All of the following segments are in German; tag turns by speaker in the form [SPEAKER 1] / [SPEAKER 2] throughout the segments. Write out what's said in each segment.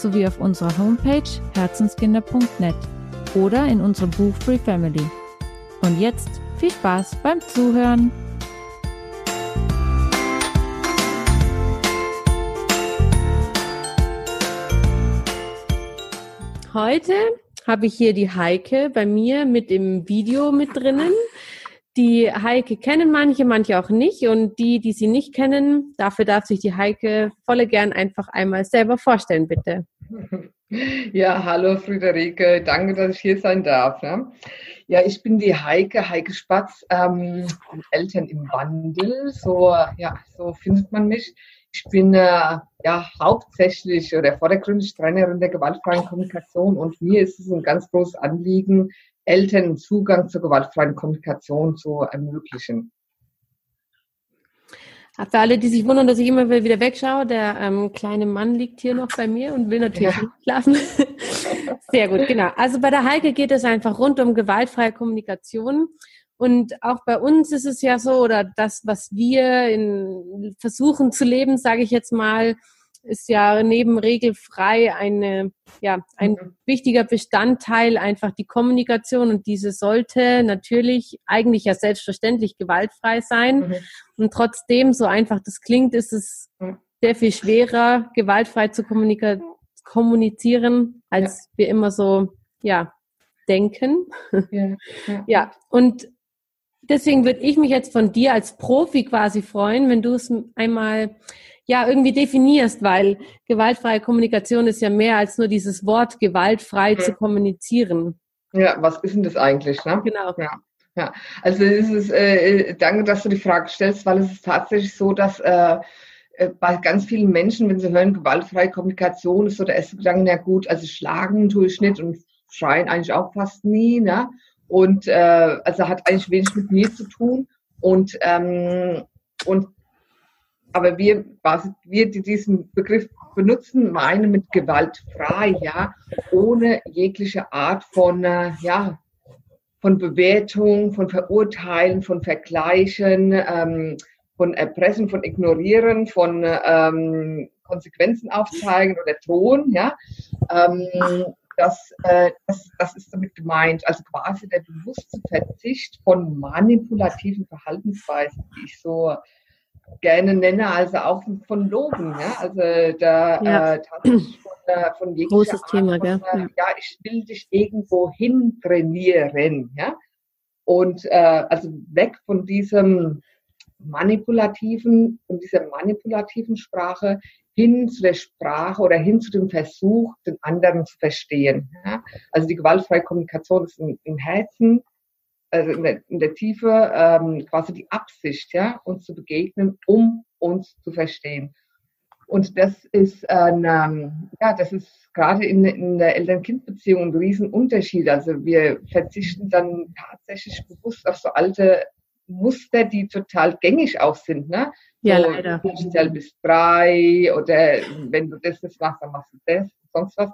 [SPEAKER 1] sowie auf unserer Homepage herzenskinder.net oder in unserem Buch Free Family. Und jetzt viel Spaß beim Zuhören. Heute habe ich hier die Heike bei mir mit im Video mit drinnen. Die Heike kennen manche, manche auch nicht. Und die, die sie nicht kennen, dafür darf sich die Heike volle gern einfach einmal selber vorstellen, bitte.
[SPEAKER 2] Ja, hallo Friederike, danke, dass ich hier sein darf. Ne? Ja, ich bin die Heike, Heike Spatz, ähm, Eltern im Wandel. So, ja, so findet man mich. Ich bin äh, ja hauptsächlich oder vordergründig Trainerin der gewaltfreien Kommunikation und mir ist es ein ganz großes Anliegen, Eltern Zugang zur gewaltfreien Kommunikation zu ermöglichen.
[SPEAKER 1] Für alle, die sich wundern, dass ich immer wieder wegschaue, der ähm, kleine Mann liegt hier noch bei mir und will natürlich ja. schlafen. Sehr gut, genau. Also bei der Heike geht es einfach rund um gewaltfreie Kommunikation. Und auch bei uns ist es ja so, oder das, was wir in, versuchen zu leben, sage ich jetzt mal, ist ja neben regelfrei eine, ja, ein mhm. wichtiger Bestandteil einfach die Kommunikation und diese sollte natürlich eigentlich ja selbstverständlich gewaltfrei sein. Mhm. Und trotzdem, so einfach das klingt, ist es mhm. sehr viel schwerer, gewaltfrei zu kommunizieren, als ja. wir immer so, ja, denken. Ja, ja. ja. und deswegen würde ich mich jetzt von dir als Profi quasi freuen, wenn du es einmal ja irgendwie definierst, weil gewaltfreie Kommunikation ist ja mehr als nur dieses Wort gewaltfrei mhm. zu kommunizieren.
[SPEAKER 2] Ja, was ist denn das eigentlich? Ne? Genau. Ja. Ja, also es ist, äh, danke, dass du die Frage stellst, weil es ist tatsächlich so, dass äh, äh bei ganz vielen Menschen, wenn sie hören, gewaltfreie Kommunikation ist so der erste Gedanke, ja gut, also schlagen tue ich nicht und schreien eigentlich auch fast nie, ne? Und äh, also hat eigentlich wenig mit mir zu tun. Und, ähm, und aber wir, was wir, die diesen Begriff benutzen, meinen mit gewaltfrei, ja, ohne jegliche Art von, äh, ja, von Bewertung, von Verurteilen, von Vergleichen, ähm, von Erpressen, von Ignorieren, von ähm, Konsequenzen aufzeigen oder drohen, ja. Ähm, das, äh, das, das ist damit gemeint. Also quasi der bewusste Verzicht von manipulativen Verhaltensweisen, die ich so gerne nenne, also auch von Logen. Ja? Also da ja. äh, tatsächlich von, äh, von
[SPEAKER 1] Großes Art Thema,
[SPEAKER 2] von? Äh, ja, ich will dich irgendwo hin trainieren. Ja? Und äh, also weg von diesem manipulativen, von dieser manipulativen Sprache hin zu der Sprache oder hin zu dem Versuch, den anderen zu verstehen. Ja? Also die gewaltfreie Kommunikation ist im, im Herzen also in der, in der Tiefe ähm, quasi die Absicht, ja, uns zu begegnen, um uns zu verstehen. Und das ist ein, ähm, ja, das ist gerade in, in der Eltern-Kind-Beziehung ein Riesenunterschied. Also wir verzichten dann tatsächlich bewusst auf so alte Muster, die total gängig auch sind, ne?
[SPEAKER 1] Ja,
[SPEAKER 2] so,
[SPEAKER 1] leider.
[SPEAKER 2] Du bist drei oder wenn du das, das machst, dann machst du das, sonst was.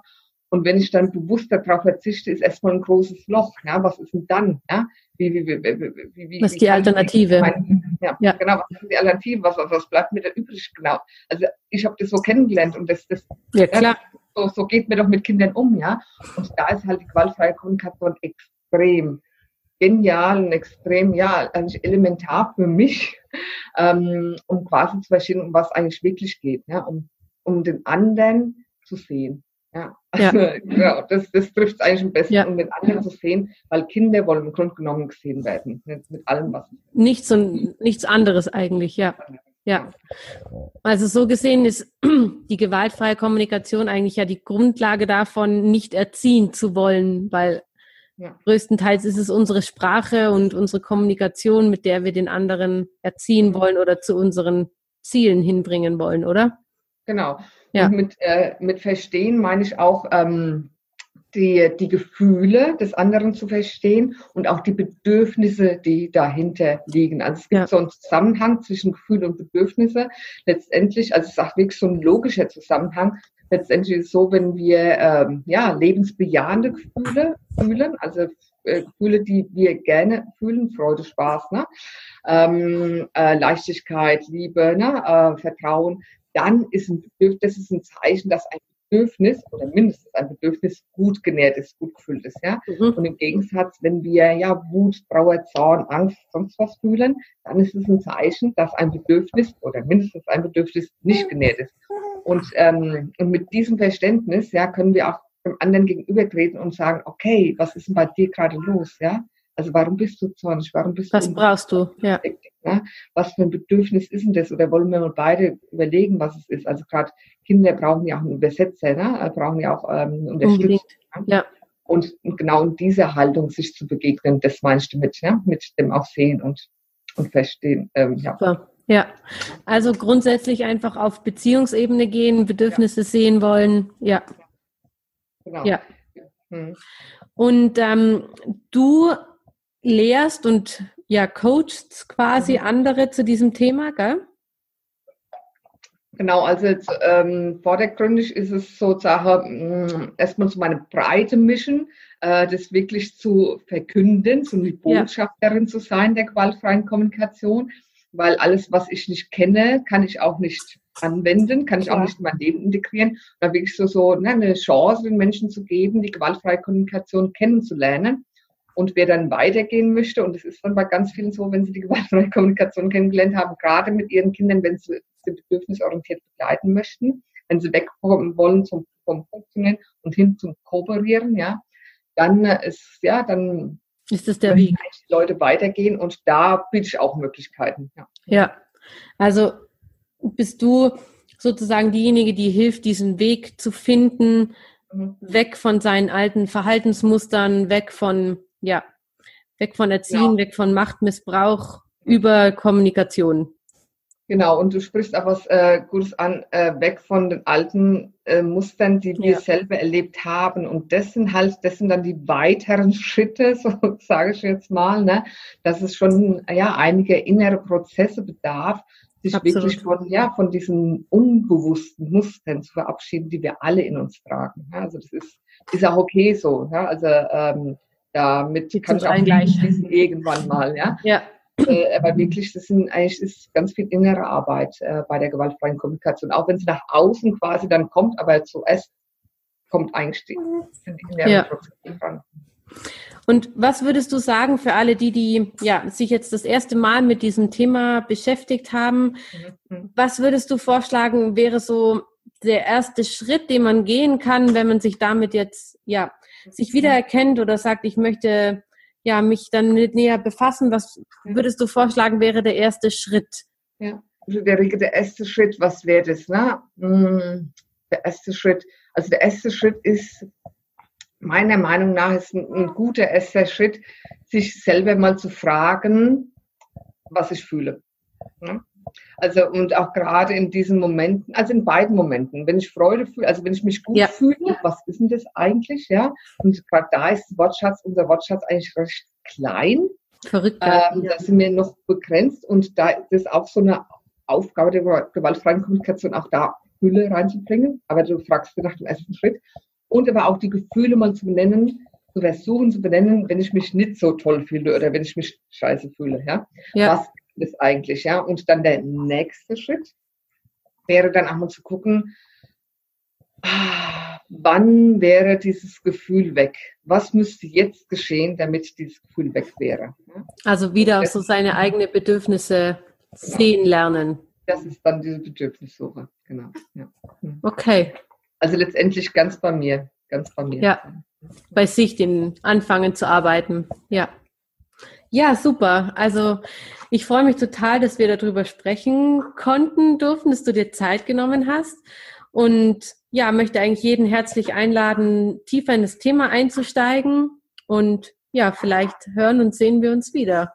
[SPEAKER 2] Und wenn ich dann bewusst darauf verzichte, ist erstmal ein großes Loch. Ja, was ist denn dann? Ja,
[SPEAKER 1] wie, wie, wie, wie, wie, was ist die Alternative?
[SPEAKER 2] Mein, ja, ja, genau. Was ist die Alternative? Was, was, bleibt mir da übrig? Genau. Also ich habe das so kennengelernt und das, das
[SPEAKER 1] ja, klar.
[SPEAKER 2] so, so geht mir doch mit Kindern um, ja. Und da ist halt die gewaltfreie Kommunikation extrem genial und extrem, ja, eigentlich elementar für mich, ähm, um quasi zu verstehen, um was eigentlich wirklich geht, ja, um, um den anderen zu sehen. Ja, ja. ja das, das trifft es eigentlich am besten, ja. um mit anderen zu sehen, weil Kinder wollen im Grunde genommen gesehen werden, mit, mit allem, was.
[SPEAKER 1] Nichts und nichts anderes eigentlich, ja. Ja. Also so gesehen ist die gewaltfreie Kommunikation eigentlich ja die Grundlage davon, nicht erziehen zu wollen, weil ja. größtenteils ist es unsere Sprache und unsere Kommunikation, mit der wir den anderen erziehen wollen oder zu unseren Zielen hinbringen wollen, oder?
[SPEAKER 2] Genau. Ja. Und mit, äh, mit Verstehen meine ich auch ähm, die, die Gefühle des anderen zu verstehen und auch die Bedürfnisse, die dahinter liegen. Also es gibt ja. so einen Zusammenhang zwischen Gefühl und Bedürfnisse. Letztendlich, also es ist auch wirklich so ein logischer Zusammenhang. Letztendlich ist es so, wenn wir ähm, ja, lebensbejahende Gefühle fühlen, also äh, Gefühle, die wir gerne fühlen, Freude, Spaß, ne? ähm, äh, Leichtigkeit, Liebe, ne? äh, Vertrauen, dann ist ein Bedürfnis, das ist ein Zeichen, dass ein Bedürfnis oder mindestens ein Bedürfnis gut genährt ist, gut gefüllt ist, ja. Mhm. Und im Gegensatz, wenn wir ja Wut, Trauer, Zorn, Angst, sonst was fühlen, dann ist es ein Zeichen, dass ein Bedürfnis oder mindestens ein Bedürfnis nicht genährt ist. Und, ähm, und mit diesem Verständnis, ja, können wir auch dem anderen gegenübertreten und sagen, okay, was ist denn bei dir gerade los, ja? Also warum bist du zornig? Warum bist
[SPEAKER 1] was
[SPEAKER 2] du
[SPEAKER 1] brauchst du?
[SPEAKER 2] Ja. ja. Was für ein Bedürfnis ist denn das? Oder wollen wir mal beide überlegen, was es ist? Also gerade Kinder brauchen ja auch einen Übersetzer, ne? Äh, brauchen ja auch ähm, Unterstützung. Ne? Ja. Und, genau in dieser Haltung sich zu begegnen, das meinst du mit, ja? mit dem auch sehen und, und verstehen.
[SPEAKER 1] Ähm, ja. Super. Ja, also grundsätzlich einfach auf Beziehungsebene gehen, Bedürfnisse ja. sehen wollen. Ja. Genau. Ja. Hm. Und ähm, du lehrst und ja coachst quasi mhm. andere zu diesem Thema, gell?
[SPEAKER 2] Genau, also jetzt, ähm, vordergründig ist es sozusagen mm, erstmal so meine breite Mission, äh, das wirklich zu verkünden, so eine Botschafterin ja. zu sein der gewaltfreien Kommunikation, weil alles, was ich nicht kenne, kann ich auch nicht anwenden, kann ich ja. auch nicht in mein Leben integrieren. Da wirklich so, so ne, eine Chance den Menschen zu geben, die gewaltfreie Kommunikation kennenzulernen. Und wer dann weitergehen möchte, und es ist dann bei ganz vielen so, wenn sie die gewaltfreie Kommunikation kennengelernt haben, gerade mit ihren Kindern, wenn sie sie bedürfnisorientiert begleiten möchten, wenn sie wegkommen wollen zum, vom Funktionieren und hin zum Kooperieren, ja, dann ist, ja, dann
[SPEAKER 1] ist das der Weg.
[SPEAKER 2] Die Leute weitergehen und da biete ich auch Möglichkeiten.
[SPEAKER 1] Ja. ja, also bist du sozusagen diejenige, die hilft, diesen Weg zu finden, mhm. weg von seinen alten Verhaltensmustern, weg von ja, weg von Erziehen, ja. weg von Machtmissbrauch über Kommunikation.
[SPEAKER 2] Genau, und du sprichst auch was äh, Gutes an, äh, weg von den alten äh, Mustern, die wir ja. selber erlebt haben. Und das sind halt, das sind dann die weiteren Schritte, so sage ich jetzt mal, ne, dass es schon ja einige innere Prozesse bedarf, sich Absolut. wirklich von, ja, von diesen unbewussten Mustern zu verabschieden, die wir alle in uns tragen. Ja, also das ist, ist auch okay so. Ja, also ähm, damit
[SPEAKER 1] Die kann ich auch schließen
[SPEAKER 2] irgendwann mal, ja.
[SPEAKER 1] Ja.
[SPEAKER 2] Äh, aber wirklich, das sind eigentlich ist ganz viel innere Arbeit äh, bei der gewaltfreien Kommunikation. Auch wenn es nach außen quasi dann kommt, aber zuerst kommt eigentlich die, sind die inneren
[SPEAKER 1] ja. Prozesse dran. Und was würdest du sagen für alle, die, die ja, sich jetzt das erste Mal mit diesem Thema beschäftigt haben? Mhm. Was würdest du vorschlagen, wäre so der erste Schritt, den man gehen kann, wenn man sich damit jetzt ja sich wiedererkennt oder sagt, ich möchte ja mich dann mit näher befassen, was würdest du vorschlagen, wäre der erste Schritt?
[SPEAKER 2] Ja, also der, der erste Schritt, was wäre das? Ne? Hm, der erste Schritt, also der erste Schritt ist meiner Meinung nach ist ein, ein guter erster Schritt, sich selber mal zu fragen, was ich fühle. Ne? Also und auch gerade in diesen Momenten, also in beiden Momenten, wenn ich Freude fühle, also wenn ich mich gut ja. fühle, was ist denn das eigentlich, ja? Und gerade da ist Wortschatz, unser Wortschatz eigentlich recht klein.
[SPEAKER 1] Verrückt.
[SPEAKER 2] Ähm, ja. Da sind wir noch begrenzt und da ist es auch so eine Aufgabe der gewaltfreien Kommunikation, auch da Fülle reinzubringen. Aber du fragst nach dem ersten Schritt. Und aber auch die Gefühle mal zu benennen, zu versuchen zu benennen, wenn ich mich nicht so toll fühle oder wenn ich mich scheiße fühle, ja. ja. Was ist eigentlich, ja. Und dann der nächste Schritt wäre dann auch mal zu gucken, ah, wann wäre dieses Gefühl weg? Was müsste jetzt geschehen, damit dieses Gefühl weg wäre?
[SPEAKER 1] Also wieder so seine eigenen Bedürfnisse genau. sehen lernen.
[SPEAKER 2] Das ist dann diese Bedürfnissuche, genau. Ja.
[SPEAKER 1] Hm. Okay.
[SPEAKER 2] Also letztendlich ganz bei mir, ganz bei mir.
[SPEAKER 1] Ja, bei sich den anfangen zu arbeiten. Ja. Ja, super. Also ich freue mich total, dass wir darüber sprechen konnten, durften, dass du dir Zeit genommen hast. Und ja, möchte eigentlich jeden herzlich einladen, tiefer in das Thema einzusteigen. Und ja, vielleicht hören und sehen wir uns wieder.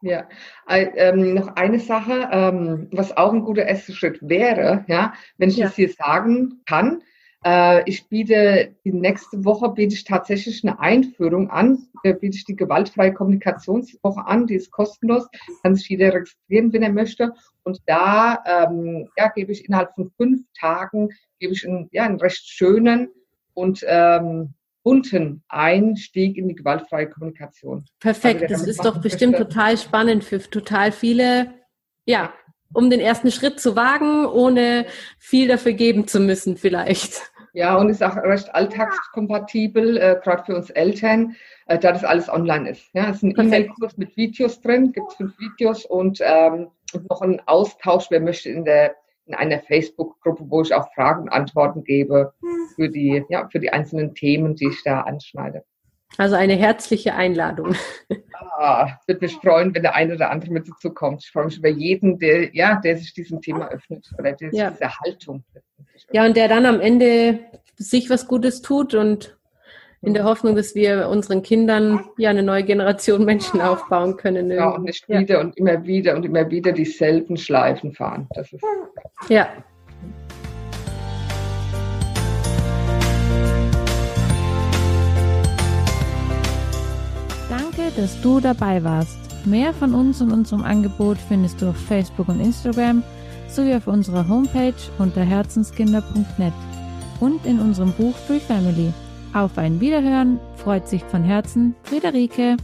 [SPEAKER 2] Ja, ähm, noch eine Sache, ähm, was auch ein guter erster Schritt wäre, ja, wenn ich ja. das hier sagen kann. Äh, ich biete die nächste Woche biete ich tatsächlich eine Einführung an, äh, biete ich die gewaltfreie Kommunikationswoche an, die ist kostenlos, kann sich jeder registrieren, wenn er möchte. Und da ähm, ja, gebe ich innerhalb von fünf Tagen gebe ich einen, ja, einen recht schönen und ähm, bunten Einstieg in die gewaltfreie Kommunikation.
[SPEAKER 1] Perfekt, also, das ist doch bestimmt möchte. total spannend für total viele, ja, um den ersten Schritt zu wagen, ohne viel dafür geben zu müssen vielleicht.
[SPEAKER 2] Ja, und ist auch recht alltagskompatibel, äh, gerade für uns Eltern, äh, da das alles online ist. Ja, es ist ein E-Mail-Kurs mit Videos drin, gibt fünf Videos und, ähm, noch ein Austausch, wer möchte in der in einer Facebook-Gruppe, wo ich auch Fragen und Antworten gebe für die, ja, für die einzelnen Themen, die ich da anschneide.
[SPEAKER 1] Also eine herzliche Einladung.
[SPEAKER 2] Ah, würde mich freuen, wenn der eine oder andere mit dazu kommt. Ich freue mich über jeden, der, ja, der sich diesem Thema öffnet oder der ja. diese Haltung.
[SPEAKER 1] Ja, und der dann am Ende sich was Gutes tut und in der Hoffnung, dass wir unseren Kindern ja eine neue Generation Menschen aufbauen können.
[SPEAKER 2] Ja, und nicht ja. wieder und immer wieder und immer wieder dieselben Schleifen fahren. Das ist
[SPEAKER 1] ja. Danke, dass du dabei warst. Mehr von uns und unserem Angebot findest du auf Facebook und Instagram sowie auf unserer Homepage unter herzenskinder.net und in unserem Buch Free Family. Auf ein Wiederhören freut sich von Herzen Friederike.